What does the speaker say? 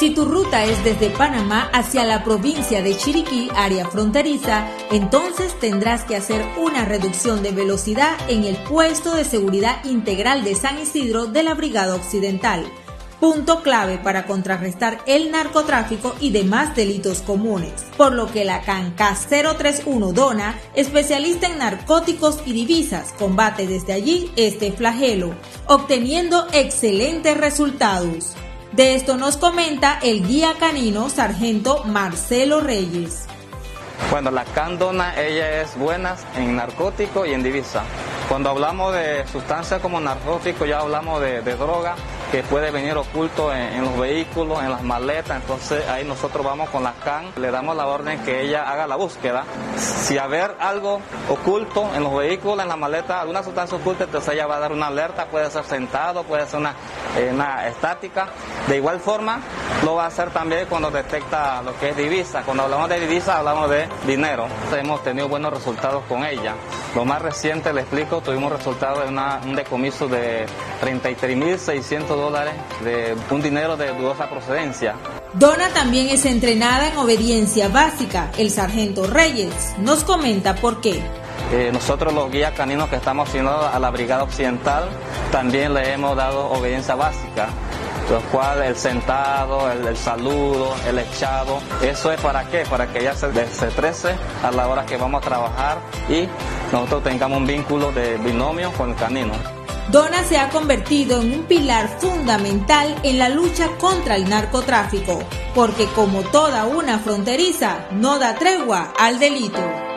Si tu ruta es desde Panamá hacia la provincia de Chiriquí, área fronteriza, entonces tendrás que hacer una reducción de velocidad en el puesto de seguridad integral de San Isidro de la Brigada Occidental punto clave para contrarrestar el narcotráfico y demás delitos comunes, por lo que la CANCA 031 Dona, especialista en narcóticos y divisas, combate desde allí este flagelo, obteniendo excelentes resultados. De esto nos comenta el guía canino sargento Marcelo Reyes. Bueno, la candona, ella es buena en narcótico y en divisa. Cuando hablamos de sustancias como narcótico, ya hablamos de droga, que puede venir oculto en, los vehículos, en las maletas, entonces ahí nosotros vamos con la CAN, le damos la orden que ella haga la búsqueda. Si haber algo oculto en los vehículos, en la maleta, alguna sustancia oculta, entonces ella va a dar una alerta, puede ser sentado, puede ser una, eh, una estática. De igual forma, lo va a hacer también cuando detecta lo que es divisa. Cuando hablamos de divisa, hablamos de dinero. hemos tenido buenos resultados con ella. Lo más reciente, le explico, tuvimos resultados de un decomiso de 33.600 dólares de un dinero de dudosa procedencia. Donna también es entrenada en obediencia básica. El sargento Reyes nos comenta por qué. Eh, nosotros los guías caninos que estamos haciendo a la Brigada Occidental también le hemos dado obediencia básica los cuales el sentado, el, saludo, el echado, eso es para qué? Para que ella se desestrese a la hora que vamos a trabajar y nosotros tengamos un vínculo de binomio con el canino. Donna se ha convertido en un pilar fundamental en la lucha contra el narcotráfico, porque como toda una fronteriza, no da tregua al delito.